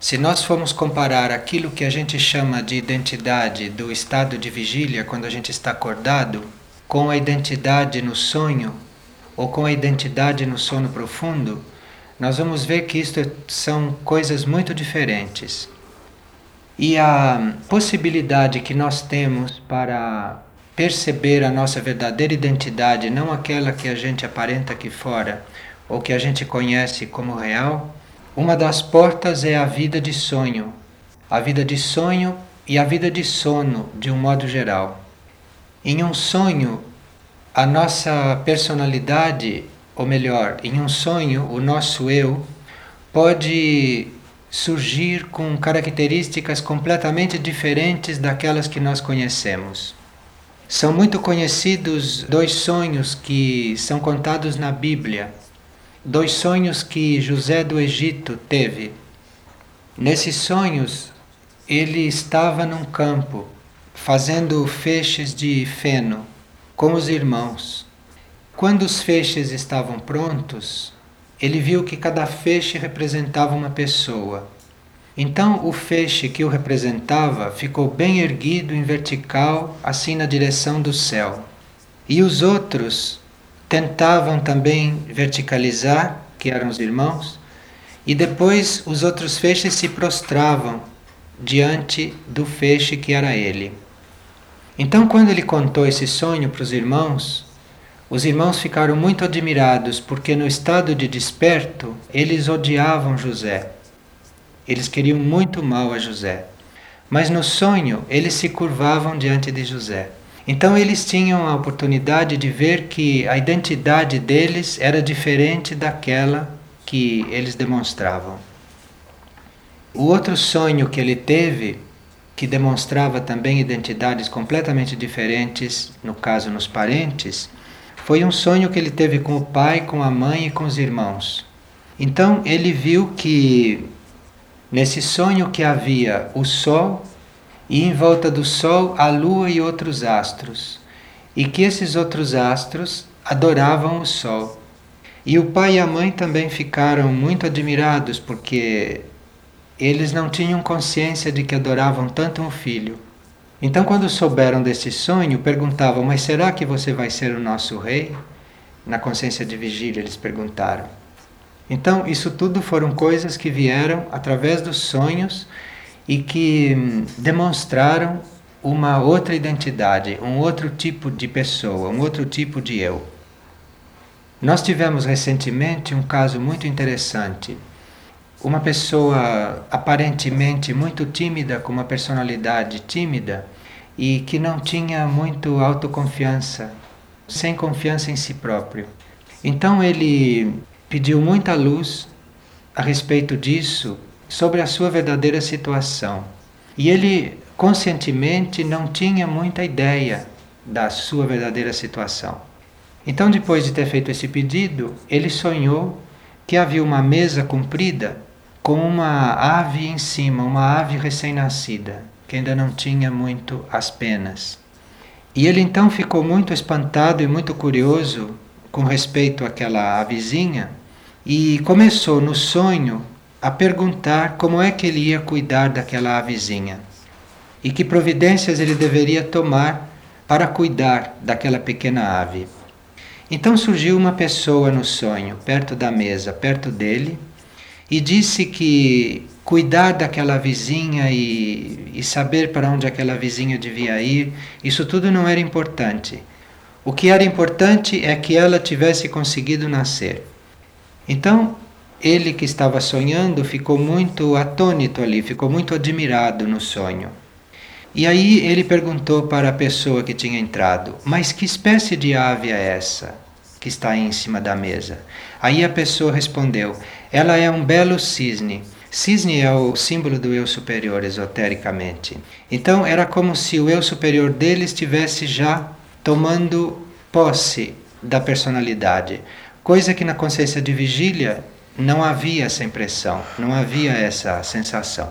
Se nós formos comparar aquilo que a gente chama de identidade do estado de vigília, quando a gente está acordado, com a identidade no sonho, ou com a identidade no sono profundo, nós vamos ver que isto são coisas muito diferentes. E a possibilidade que nós temos para perceber a nossa verdadeira identidade, não aquela que a gente aparenta aqui fora ou que a gente conhece como real, uma das portas é a vida de sonho. A vida de sonho e a vida de sono, de um modo geral. Em um sonho, a nossa personalidade, ou melhor, em um sonho, o nosso eu pode surgir com características completamente diferentes daquelas que nós conhecemos. São muito conhecidos dois sonhos que são contados na Bíblia, dois sonhos que José do Egito teve. Nesses sonhos, ele estava num campo fazendo feixes de feno com os irmãos. Quando os feixes estavam prontos, ele viu que cada feixe representava uma pessoa. Então o feixe que o representava ficou bem erguido em vertical, assim na direção do céu. E os outros tentavam também verticalizar, que eram os irmãos, e depois os outros feixes se prostravam diante do feixe que era ele. Então, quando ele contou esse sonho para os irmãos, os irmãos ficaram muito admirados, porque no estado de desperto eles odiavam José. Eles queriam muito mal a José. Mas no sonho eles se curvavam diante de José. Então eles tinham a oportunidade de ver que a identidade deles era diferente daquela que eles demonstravam. O outro sonho que ele teve, que demonstrava também identidades completamente diferentes, no caso nos parentes, foi um sonho que ele teve com o pai, com a mãe e com os irmãos. Então ele viu que nesse sonho que havia o sol e em volta do sol a lua e outros astros, e que esses outros astros adoravam o sol. E o pai e a mãe também ficaram muito admirados porque eles não tinham consciência de que adoravam tanto um filho. Então, quando souberam desse sonho, perguntavam: Mas será que você vai ser o nosso rei? Na consciência de vigília, eles perguntaram. Então, isso tudo foram coisas que vieram através dos sonhos e que hum, demonstraram uma outra identidade, um outro tipo de pessoa, um outro tipo de eu. Nós tivemos recentemente um caso muito interessante uma pessoa aparentemente muito tímida, com uma personalidade tímida e que não tinha muito autoconfiança, sem confiança em si próprio. Então ele pediu muita luz a respeito disso, sobre a sua verdadeira situação. E ele conscientemente não tinha muita ideia da sua verdadeira situação. Então, depois de ter feito esse pedido, ele sonhou que havia uma mesa comprida com uma ave em cima, uma ave recém-nascida, que ainda não tinha muito as penas. E ele então ficou muito espantado e muito curioso com respeito àquela avezinha e começou no sonho a perguntar como é que ele ia cuidar daquela avezinha e que providências ele deveria tomar para cuidar daquela pequena ave. Então surgiu uma pessoa no sonho, perto da mesa, perto dele, e disse que cuidar daquela vizinha e, e saber para onde aquela vizinha devia ir, isso tudo não era importante. O que era importante é que ela tivesse conseguido nascer. Então, ele que estava sonhando ficou muito atônito ali, ficou muito admirado no sonho. E aí ele perguntou para a pessoa que tinha entrado: Mas que espécie de ave é essa que está aí em cima da mesa? Aí a pessoa respondeu: ela é um belo cisne. Cisne é o símbolo do eu superior, esotericamente. Então, era como se o eu superior dele estivesse já tomando posse da personalidade, coisa que na consciência de vigília não havia essa impressão, não havia essa sensação.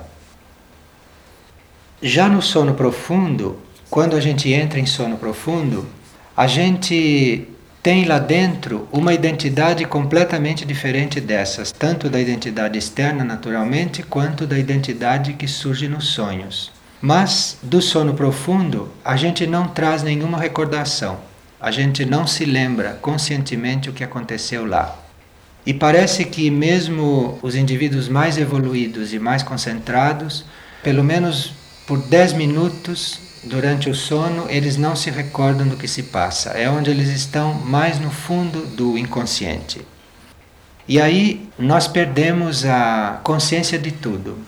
Já no sono profundo, quando a gente entra em sono profundo, a gente tem lá dentro uma identidade completamente diferente dessas, tanto da identidade externa, naturalmente, quanto da identidade que surge nos sonhos. Mas do sono profundo, a gente não traz nenhuma recordação, a gente não se lembra conscientemente o que aconteceu lá. E parece que, mesmo os indivíduos mais evoluídos e mais concentrados, pelo menos por 10 minutos durante o sono, eles não se recordam do que se passa. É onde eles estão mais no fundo do inconsciente. E aí nós perdemos a consciência de tudo.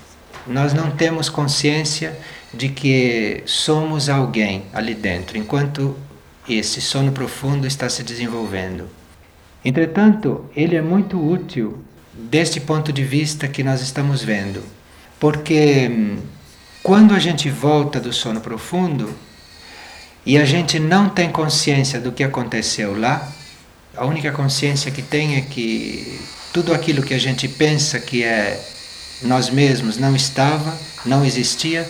Nós não temos consciência de que somos alguém ali dentro, enquanto esse sono profundo está se desenvolvendo. Entretanto, ele é muito útil deste ponto de vista que nós estamos vendo, porque hum, quando a gente volta do sono profundo e a gente não tem consciência do que aconteceu lá, a única consciência que tem é que tudo aquilo que a gente pensa que é nós mesmos não estava, não existia.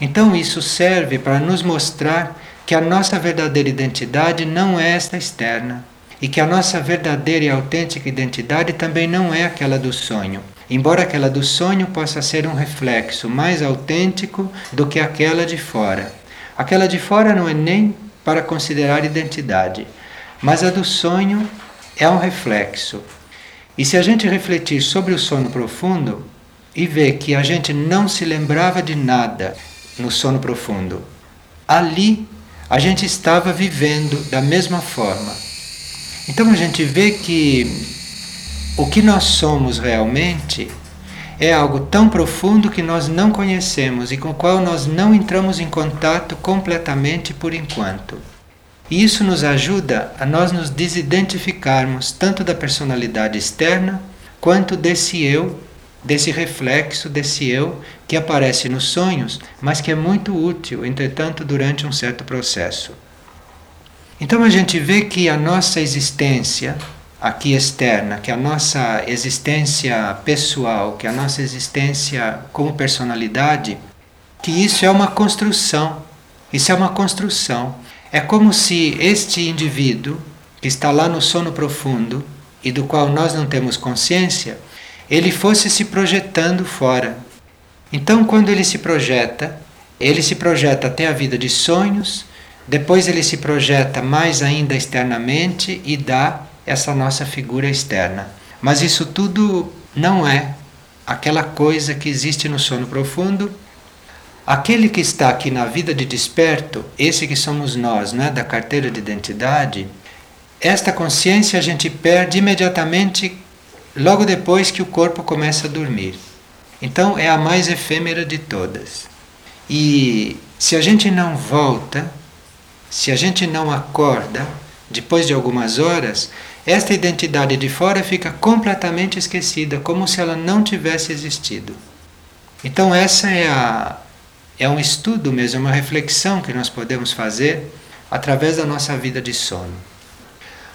Então isso serve para nos mostrar que a nossa verdadeira identidade não é esta externa e que a nossa verdadeira e autêntica identidade também não é aquela do sonho embora aquela do sonho possa ser um reflexo mais autêntico do que aquela de fora. Aquela de fora não é nem para considerar identidade, mas a do sonho é um reflexo. E se a gente refletir sobre o sono profundo e ver que a gente não se lembrava de nada no sono profundo, ali a gente estava vivendo da mesma forma. Então a gente vê que o que nós somos realmente é algo tão profundo que nós não conhecemos e com o qual nós não entramos em contato completamente por enquanto. E isso nos ajuda a nós nos desidentificarmos tanto da personalidade externa quanto desse eu, desse reflexo desse eu que aparece nos sonhos, mas que é muito útil, entretanto, durante um certo processo. Então a gente vê que a nossa existência, aqui externa, que a nossa existência pessoal, que a nossa existência como personalidade, que isso é uma construção. Isso é uma construção. É como se este indivíduo que está lá no sono profundo e do qual nós não temos consciência, ele fosse se projetando fora. Então, quando ele se projeta, ele se projeta até a vida de sonhos, depois ele se projeta mais ainda externamente e dá essa nossa figura externa. Mas isso tudo não é aquela coisa que existe no sono profundo. Aquele que está aqui na vida de desperto, esse que somos nós, né, da carteira de identidade, esta consciência a gente perde imediatamente logo depois que o corpo começa a dormir. Então é a mais efêmera de todas. E se a gente não volta, se a gente não acorda, depois de algumas horas, esta identidade de fora fica completamente esquecida, como se ela não tivesse existido. Então essa é a é um estudo mesmo, uma reflexão que nós podemos fazer através da nossa vida de sono.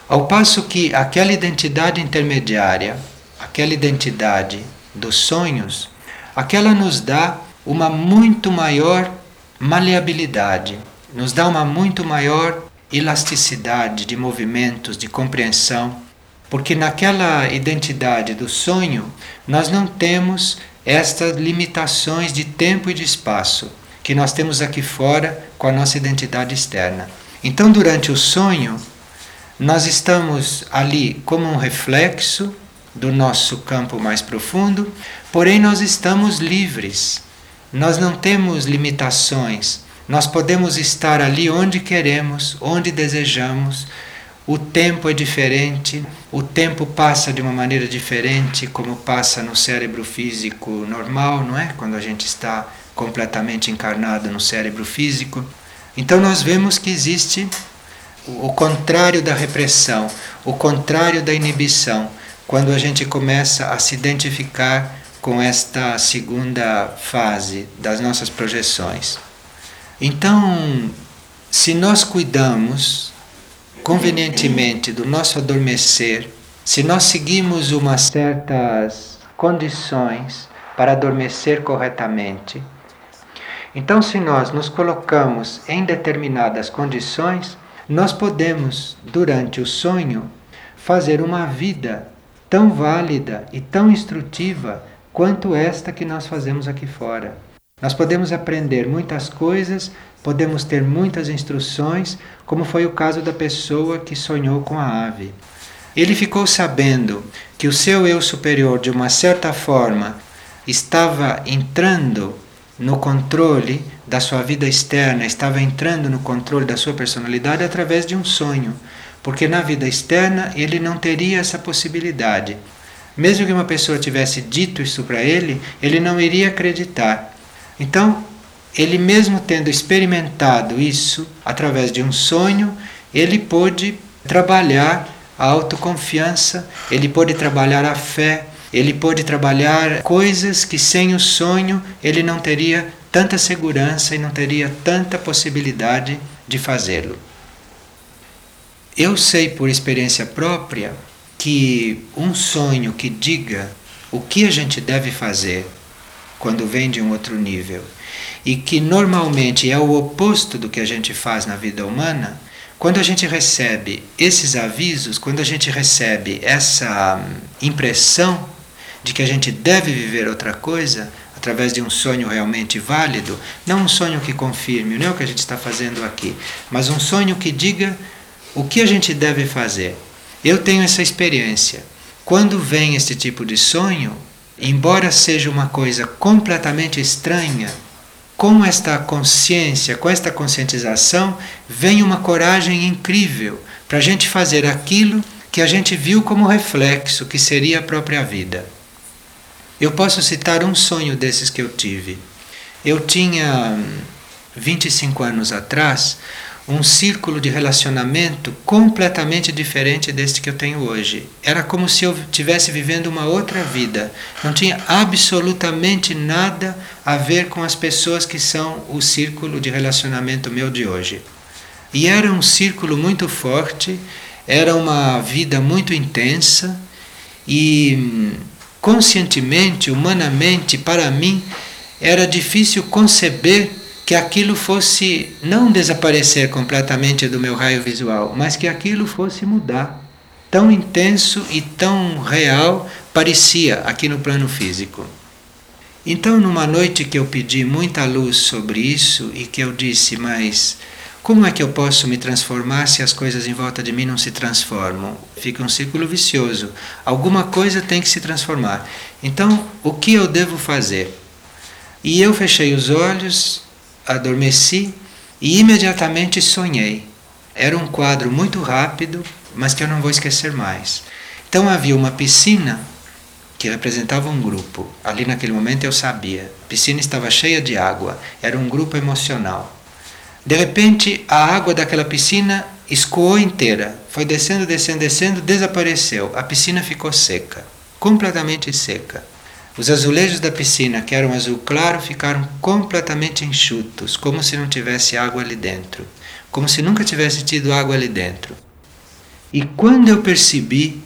Ao passo que aquela identidade intermediária, aquela identidade dos sonhos, aquela nos dá uma muito maior maleabilidade, nos dá uma muito maior elasticidade de movimentos, de compreensão, porque naquela identidade do sonho nós não temos estas limitações de tempo e de espaço que nós temos aqui fora com a nossa identidade externa. Então, durante o sonho, nós estamos ali como um reflexo do nosso campo mais profundo, porém nós estamos livres. Nós não temos limitações nós podemos estar ali onde queremos, onde desejamos. O tempo é diferente, o tempo passa de uma maneira diferente, como passa no cérebro físico normal, não é? Quando a gente está completamente encarnado no cérebro físico. Então nós vemos que existe o contrário da repressão, o contrário da inibição, quando a gente começa a se identificar com esta segunda fase das nossas projeções. Então, se nós cuidamos convenientemente do nosso adormecer, se nós seguimos umas certas condições para adormecer corretamente, então se nós nos colocamos em determinadas condições, nós podemos, durante o sonho, fazer uma vida tão válida e tão instrutiva quanto esta que nós fazemos aqui fora. Nós podemos aprender muitas coisas, podemos ter muitas instruções, como foi o caso da pessoa que sonhou com a ave. Ele ficou sabendo que o seu eu superior, de uma certa forma, estava entrando no controle da sua vida externa, estava entrando no controle da sua personalidade através de um sonho, porque na vida externa ele não teria essa possibilidade. Mesmo que uma pessoa tivesse dito isso para ele, ele não iria acreditar. Então, ele mesmo tendo experimentado isso através de um sonho, ele pôde trabalhar a autoconfiança, ele pôde trabalhar a fé, ele pôde trabalhar coisas que sem o sonho ele não teria tanta segurança e não teria tanta possibilidade de fazê-lo. Eu sei por experiência própria que um sonho que diga o que a gente deve fazer quando vem de um outro nível e que normalmente é o oposto do que a gente faz na vida humana, quando a gente recebe esses avisos, quando a gente recebe essa impressão de que a gente deve viver outra coisa através de um sonho realmente válido, não um sonho que confirme, não é o que a gente está fazendo aqui, mas um sonho que diga o que a gente deve fazer. Eu tenho essa experiência. Quando vem esse tipo de sonho, embora seja uma coisa completamente estranha, com esta consciência, com esta conscientização, vem uma coragem incrível para a gente fazer aquilo que a gente viu como reflexo, que seria a própria vida. Eu posso citar um sonho desses que eu tive. Eu tinha 25 anos atrás um círculo de relacionamento completamente diferente deste que eu tenho hoje. Era como se eu estivesse vivendo uma outra vida. Não tinha absolutamente nada a ver com as pessoas que são o círculo de relacionamento meu de hoje. E era um círculo muito forte, era uma vida muito intensa e conscientemente, humanamente, para mim, era difícil conceber que aquilo fosse não desaparecer completamente do meu raio visual, mas que aquilo fosse mudar. Tão intenso e tão real parecia aqui no plano físico. Então, numa noite que eu pedi muita luz sobre isso e que eu disse, mas como é que eu posso me transformar se as coisas em volta de mim não se transformam? Fica um círculo vicioso. Alguma coisa tem que se transformar. Então, o que eu devo fazer? E eu fechei os olhos, adormeci e imediatamente sonhei. Era um quadro muito rápido, mas que eu não vou esquecer mais. Então havia uma piscina que representava um grupo. Ali naquele momento eu sabia. A piscina estava cheia de água. Era um grupo emocional. De repente, a água daquela piscina escoou inteira, foi descendo, descendo, descendo, desapareceu. A piscina ficou seca, completamente seca. Os azulejos da piscina, que eram azul claro, ficaram completamente enxutos, como se não tivesse água ali dentro, como se nunca tivesse tido água ali dentro. E quando eu percebi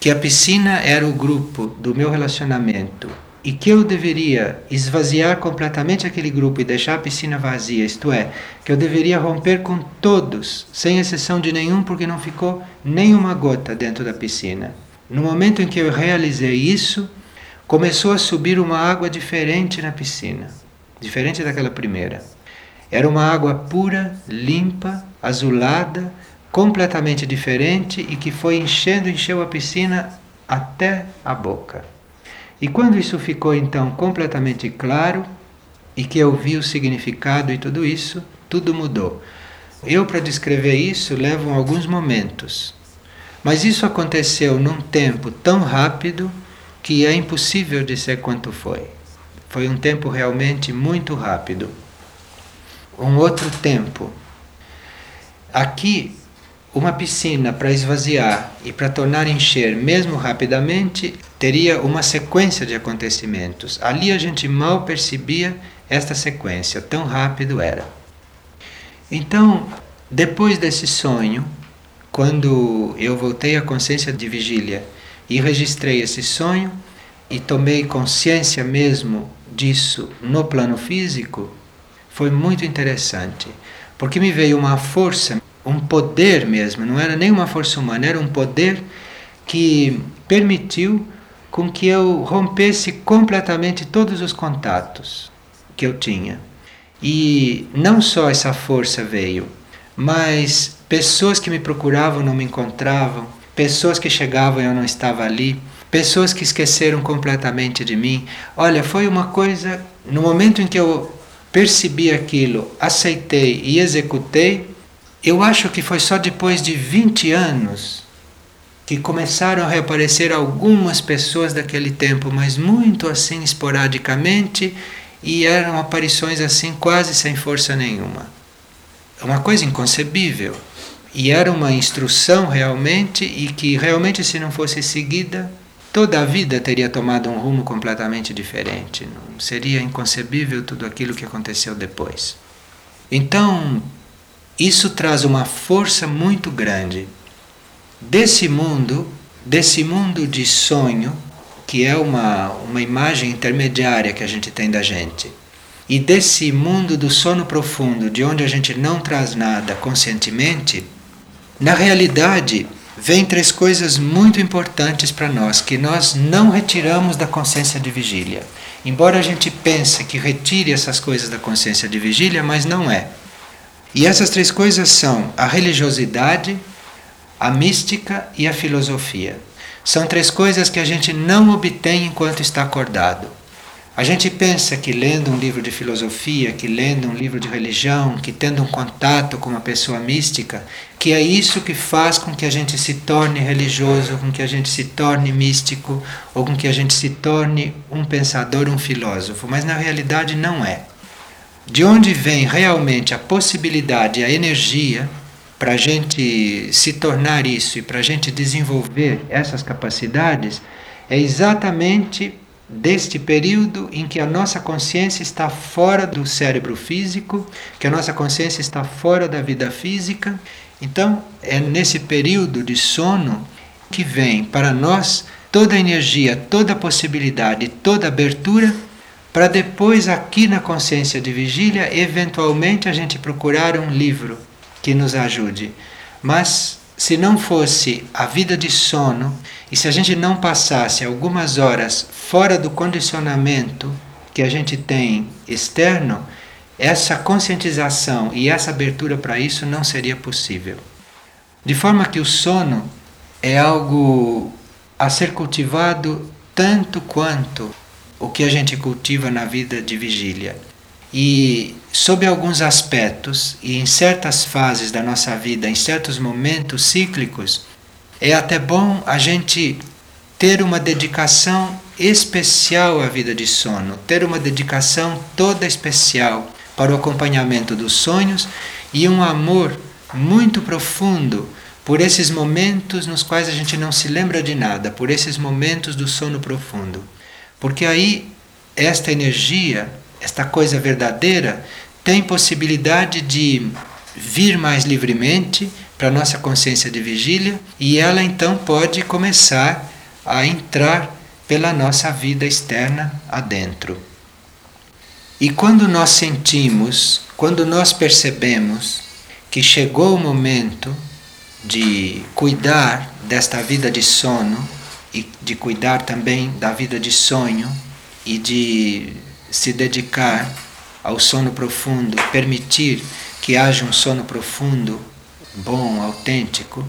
que a piscina era o grupo do meu relacionamento e que eu deveria esvaziar completamente aquele grupo e deixar a piscina vazia, isto é, que eu deveria romper com todos, sem exceção de nenhum, porque não ficou nenhuma gota dentro da piscina. No momento em que eu realizei isso, começou a subir uma água diferente na piscina, diferente daquela primeira. Era uma água pura, limpa, azulada, completamente diferente e que foi enchendo, encheu a piscina até a boca. E quando isso ficou então completamente claro e que eu vi o significado e tudo isso, tudo mudou. Eu, para descrever isso, levo alguns momentos. Mas isso aconteceu num tempo tão rápido que é impossível dizer quanto foi. Foi um tempo realmente muito rápido. Um outro tempo. Aqui uma piscina para esvaziar e para tornar encher mesmo rapidamente teria uma sequência de acontecimentos. Ali a gente mal percebia esta sequência, tão rápido era. Então, depois desse sonho, quando eu voltei à consciência de vigília e registrei esse sonho e tomei consciência mesmo disso no plano físico, foi muito interessante, porque me veio uma força um poder mesmo, não era nem uma força humana, era um poder que permitiu com que eu rompesse completamente todos os contatos que eu tinha. E não só essa força veio, mas pessoas que me procuravam não me encontravam, pessoas que chegavam e eu não estava ali, pessoas que esqueceram completamente de mim. Olha, foi uma coisa, no momento em que eu percebi aquilo, aceitei e executei, eu acho que foi só depois de 20 anos que começaram a reaparecer algumas pessoas daquele tempo, mas muito assim esporadicamente e eram aparições assim quase sem força nenhuma. É uma coisa inconcebível. E era uma instrução realmente e que realmente se não fosse seguida, toda a vida teria tomado um rumo completamente diferente. Não seria inconcebível tudo aquilo que aconteceu depois. Então, isso traz uma força muito grande desse mundo, desse mundo de sonho, que é uma, uma imagem intermediária que a gente tem da gente, e desse mundo do sono profundo, de onde a gente não traz nada conscientemente, na realidade, vem três coisas muito importantes para nós que nós não retiramos da consciência de vigília. Embora a gente pense que retire essas coisas da consciência de vigília, mas não é. E essas três coisas são a religiosidade, a mística e a filosofia. São três coisas que a gente não obtém enquanto está acordado. A gente pensa que lendo um livro de filosofia, que lendo um livro de religião, que tendo um contato com uma pessoa mística, que é isso que faz com que a gente se torne religioso, com que a gente se torne místico, ou com que a gente se torne um pensador, um filósofo. Mas na realidade não é de onde vem realmente a possibilidade, a energia para a gente se tornar isso e para a gente desenvolver essas capacidades, é exatamente deste período em que a nossa consciência está fora do cérebro físico, que a nossa consciência está fora da vida física. Então, é nesse período de sono que vem para nós toda a energia, toda a possibilidade, toda a abertura para depois, aqui na consciência de vigília, eventualmente a gente procurar um livro que nos ajude. Mas se não fosse a vida de sono e se a gente não passasse algumas horas fora do condicionamento que a gente tem externo, essa conscientização e essa abertura para isso não seria possível. De forma que o sono é algo a ser cultivado tanto quanto o que a gente cultiva na vida de vigília. E sob alguns aspectos e em certas fases da nossa vida, em certos momentos cíclicos, é até bom a gente ter uma dedicação especial à vida de sono, ter uma dedicação toda especial para o acompanhamento dos sonhos e um amor muito profundo por esses momentos nos quais a gente não se lembra de nada, por esses momentos do sono profundo. Porque aí esta energia, esta coisa verdadeira, tem possibilidade de vir mais livremente para a nossa consciência de vigília e ela então pode começar a entrar pela nossa vida externa adentro. E quando nós sentimos, quando nós percebemos que chegou o momento de cuidar desta vida de sono, e de cuidar também da vida de sonho e de se dedicar ao sono profundo, permitir que haja um sono profundo, bom, autêntico.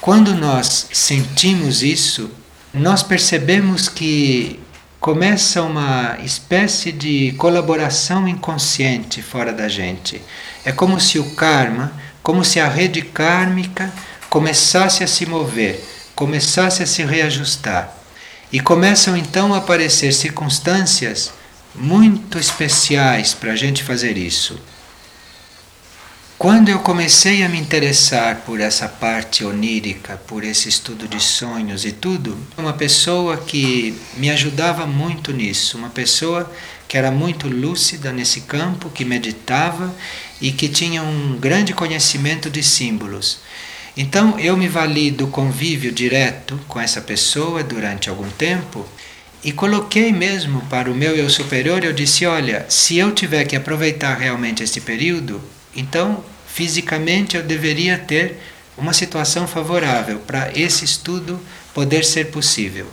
Quando nós sentimos isso, nós percebemos que começa uma espécie de colaboração inconsciente fora da gente. É como se o karma, como se a rede kármica começasse a se mover começasse a se reajustar. E começam então a aparecer circunstâncias muito especiais para a gente fazer isso. Quando eu comecei a me interessar por essa parte onírica, por esse estudo de sonhos e tudo, uma pessoa que me ajudava muito nisso, uma pessoa que era muito lúcida nesse campo, que meditava e que tinha um grande conhecimento de símbolos. Então eu me vali do convívio direto com essa pessoa durante algum tempo e coloquei mesmo para o meu eu superior, eu disse: olha, se eu tiver que aproveitar realmente este período, então fisicamente eu deveria ter uma situação favorável para esse estudo poder ser possível.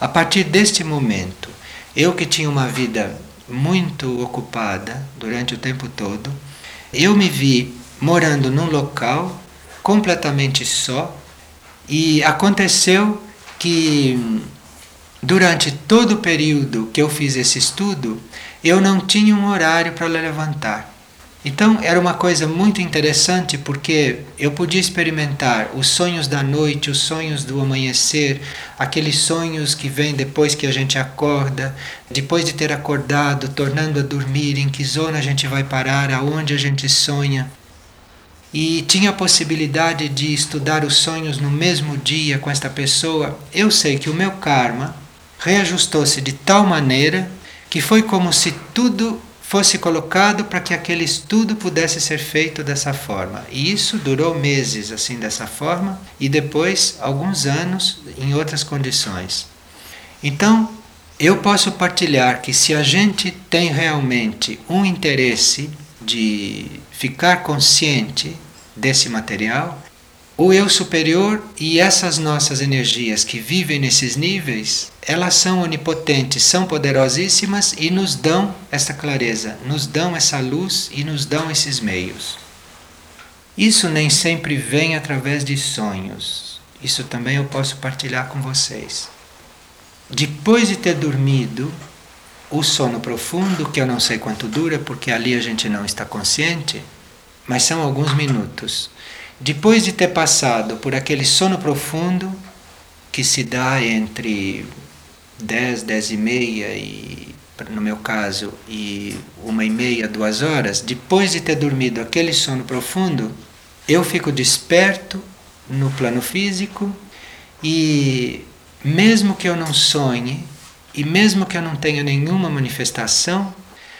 A partir deste momento, eu que tinha uma vida muito ocupada durante o tempo todo, eu me vi morando num local completamente só e aconteceu que durante todo o período que eu fiz esse estudo, eu não tinha um horário para levantar. Então era uma coisa muito interessante porque eu podia experimentar os sonhos da noite, os sonhos do amanhecer, aqueles sonhos que vêm depois que a gente acorda, depois de ter acordado, tornando a dormir, em que zona a gente vai parar, aonde a gente sonha. E tinha a possibilidade de estudar os sonhos no mesmo dia com esta pessoa. Eu sei que o meu karma reajustou-se de tal maneira que foi como se tudo fosse colocado para que aquele estudo pudesse ser feito dessa forma. E isso durou meses assim dessa forma e depois alguns anos em outras condições. Então, eu posso partilhar que se a gente tem realmente um interesse de ficar consciente desse material, o eu superior e essas nossas energias que vivem nesses níveis, elas são onipotentes, são poderosíssimas e nos dão essa clareza, nos dão essa luz e nos dão esses meios. Isso nem sempre vem através de sonhos. Isso também eu posso partilhar com vocês. Depois de ter dormido, o sono profundo, que eu não sei quanto dura, porque ali a gente não está consciente, mas são alguns minutos. Depois de ter passado por aquele sono profundo que se dá entre 10, 10 e meia e no meu caso e uma e meia, duas horas, depois de ter dormido aquele sono profundo, eu fico desperto no plano físico e mesmo que eu não sonhe e mesmo que eu não tenha nenhuma manifestação,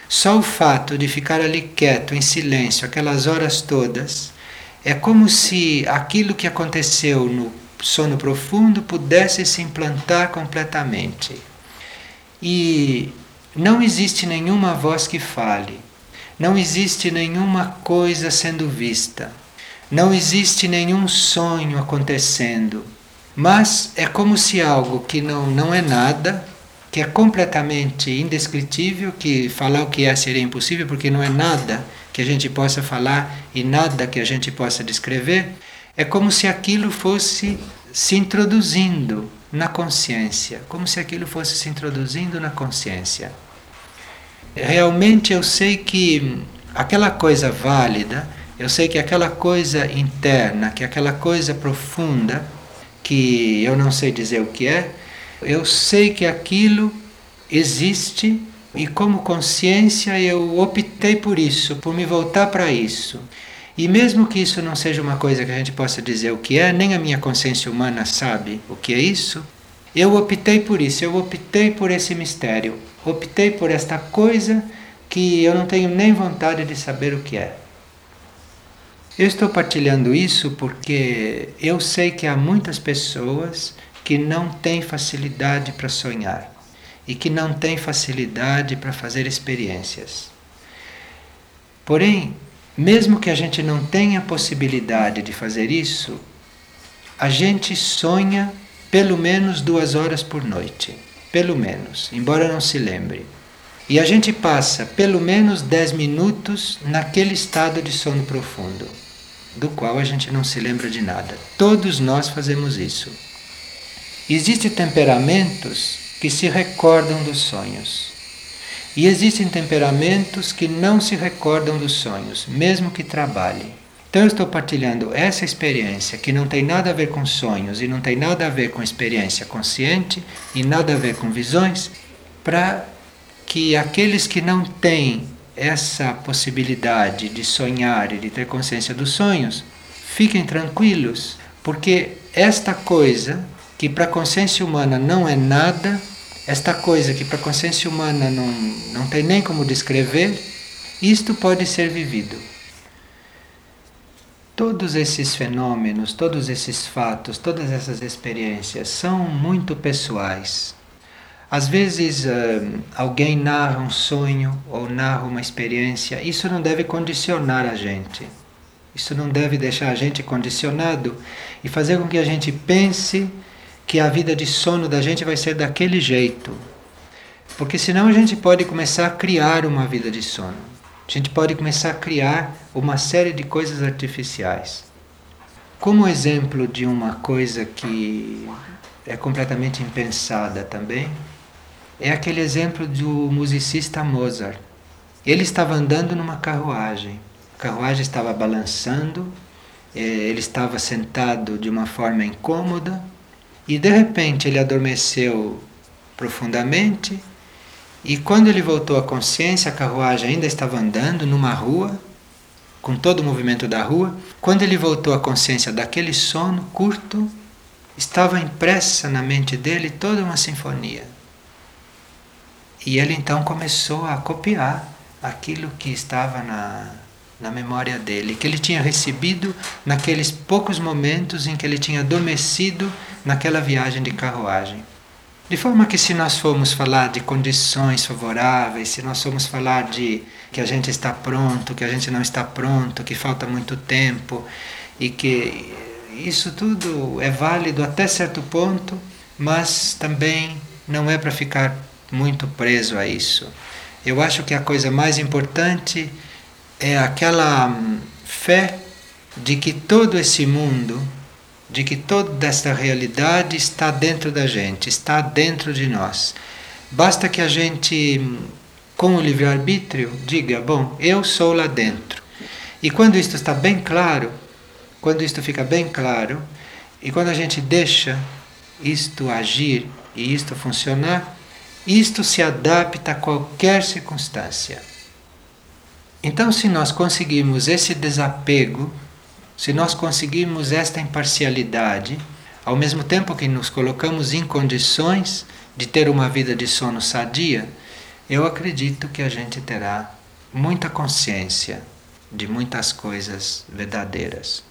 só o fato de ficar ali quieto, em silêncio, aquelas horas todas, é como se aquilo que aconteceu no sono profundo pudesse se implantar completamente. E não existe nenhuma voz que fale, não existe nenhuma coisa sendo vista, não existe nenhum sonho acontecendo, mas é como se algo que não, não é nada, que é completamente indescritível, que falar o que é seria impossível, porque não é nada que a gente possa falar e nada que a gente possa descrever, é como se aquilo fosse se introduzindo na consciência, como se aquilo fosse se introduzindo na consciência. Realmente eu sei que aquela coisa válida, eu sei que aquela coisa interna, que aquela coisa profunda, que eu não sei dizer o que é, eu sei que aquilo existe e como consciência eu optei por isso, por me voltar para isso. E mesmo que isso não seja uma coisa que a gente possa dizer o que é, nem a minha consciência humana sabe o que é isso, eu optei por isso, eu optei por esse mistério, optei por esta coisa que eu não tenho nem vontade de saber o que é. Eu estou partilhando isso porque eu sei que há muitas pessoas que não têm facilidade para sonhar e que não tem facilidade para fazer experiências. Porém, mesmo que a gente não tenha possibilidade de fazer isso, a gente sonha pelo menos duas horas por noite. Pelo menos, embora não se lembre. E a gente passa pelo menos dez minutos naquele estado de sono profundo, do qual a gente não se lembra de nada. Todos nós fazemos isso. Existem temperamentos que se recordam dos sonhos. E existem temperamentos que não se recordam dos sonhos, mesmo que trabalhem. Então eu estou partilhando essa experiência que não tem nada a ver com sonhos e não tem nada a ver com experiência consciente e nada a ver com visões, para que aqueles que não têm essa possibilidade de sonhar e de ter consciência dos sonhos fiquem tranquilos, porque esta coisa que para a consciência humana não é nada, esta coisa que para a consciência humana não, não tem nem como descrever, isto pode ser vivido. Todos esses fenômenos, todos esses fatos, todas essas experiências são muito pessoais. Às vezes uh, alguém narra um sonho ou narra uma experiência, isso não deve condicionar a gente. Isso não deve deixar a gente condicionado e fazer com que a gente pense que a vida de sono da gente vai ser daquele jeito. Porque senão a gente pode começar a criar uma vida de sono. A gente pode começar a criar uma série de coisas artificiais. Como exemplo de uma coisa que é completamente impensada também, é aquele exemplo do musicista Mozart. Ele estava andando numa carruagem, a carruagem estava balançando, eh, ele estava sentado de uma forma incômoda e de repente ele adormeceu profundamente. E quando ele voltou à consciência, a carruagem ainda estava andando numa rua, com todo o movimento da rua. Quando ele voltou à consciência daquele sono curto, estava impressa na mente dele toda uma sinfonia. E ele então começou a copiar aquilo que estava na, na memória dele, que ele tinha recebido naqueles poucos momentos em que ele tinha adormecido naquela viagem de carruagem. De forma que, se nós formos falar de condições favoráveis, se nós formos falar de que a gente está pronto, que a gente não está pronto, que falta muito tempo e que isso tudo é válido até certo ponto, mas também não é para ficar muito preso a isso. Eu acho que a coisa mais importante é aquela hum, fé de que todo esse mundo, de que toda esta realidade está dentro da gente, está dentro de nós. Basta que a gente, hum, com o livre-arbítrio, diga: Bom, eu sou lá dentro. E quando isto está bem claro, quando isto fica bem claro, e quando a gente deixa isto agir e isto funcionar, isto se adapta a qualquer circunstância. Então, se nós conseguirmos esse desapego, se nós conseguirmos esta imparcialidade, ao mesmo tempo que nos colocamos em condições de ter uma vida de sono sadia, eu acredito que a gente terá muita consciência de muitas coisas verdadeiras.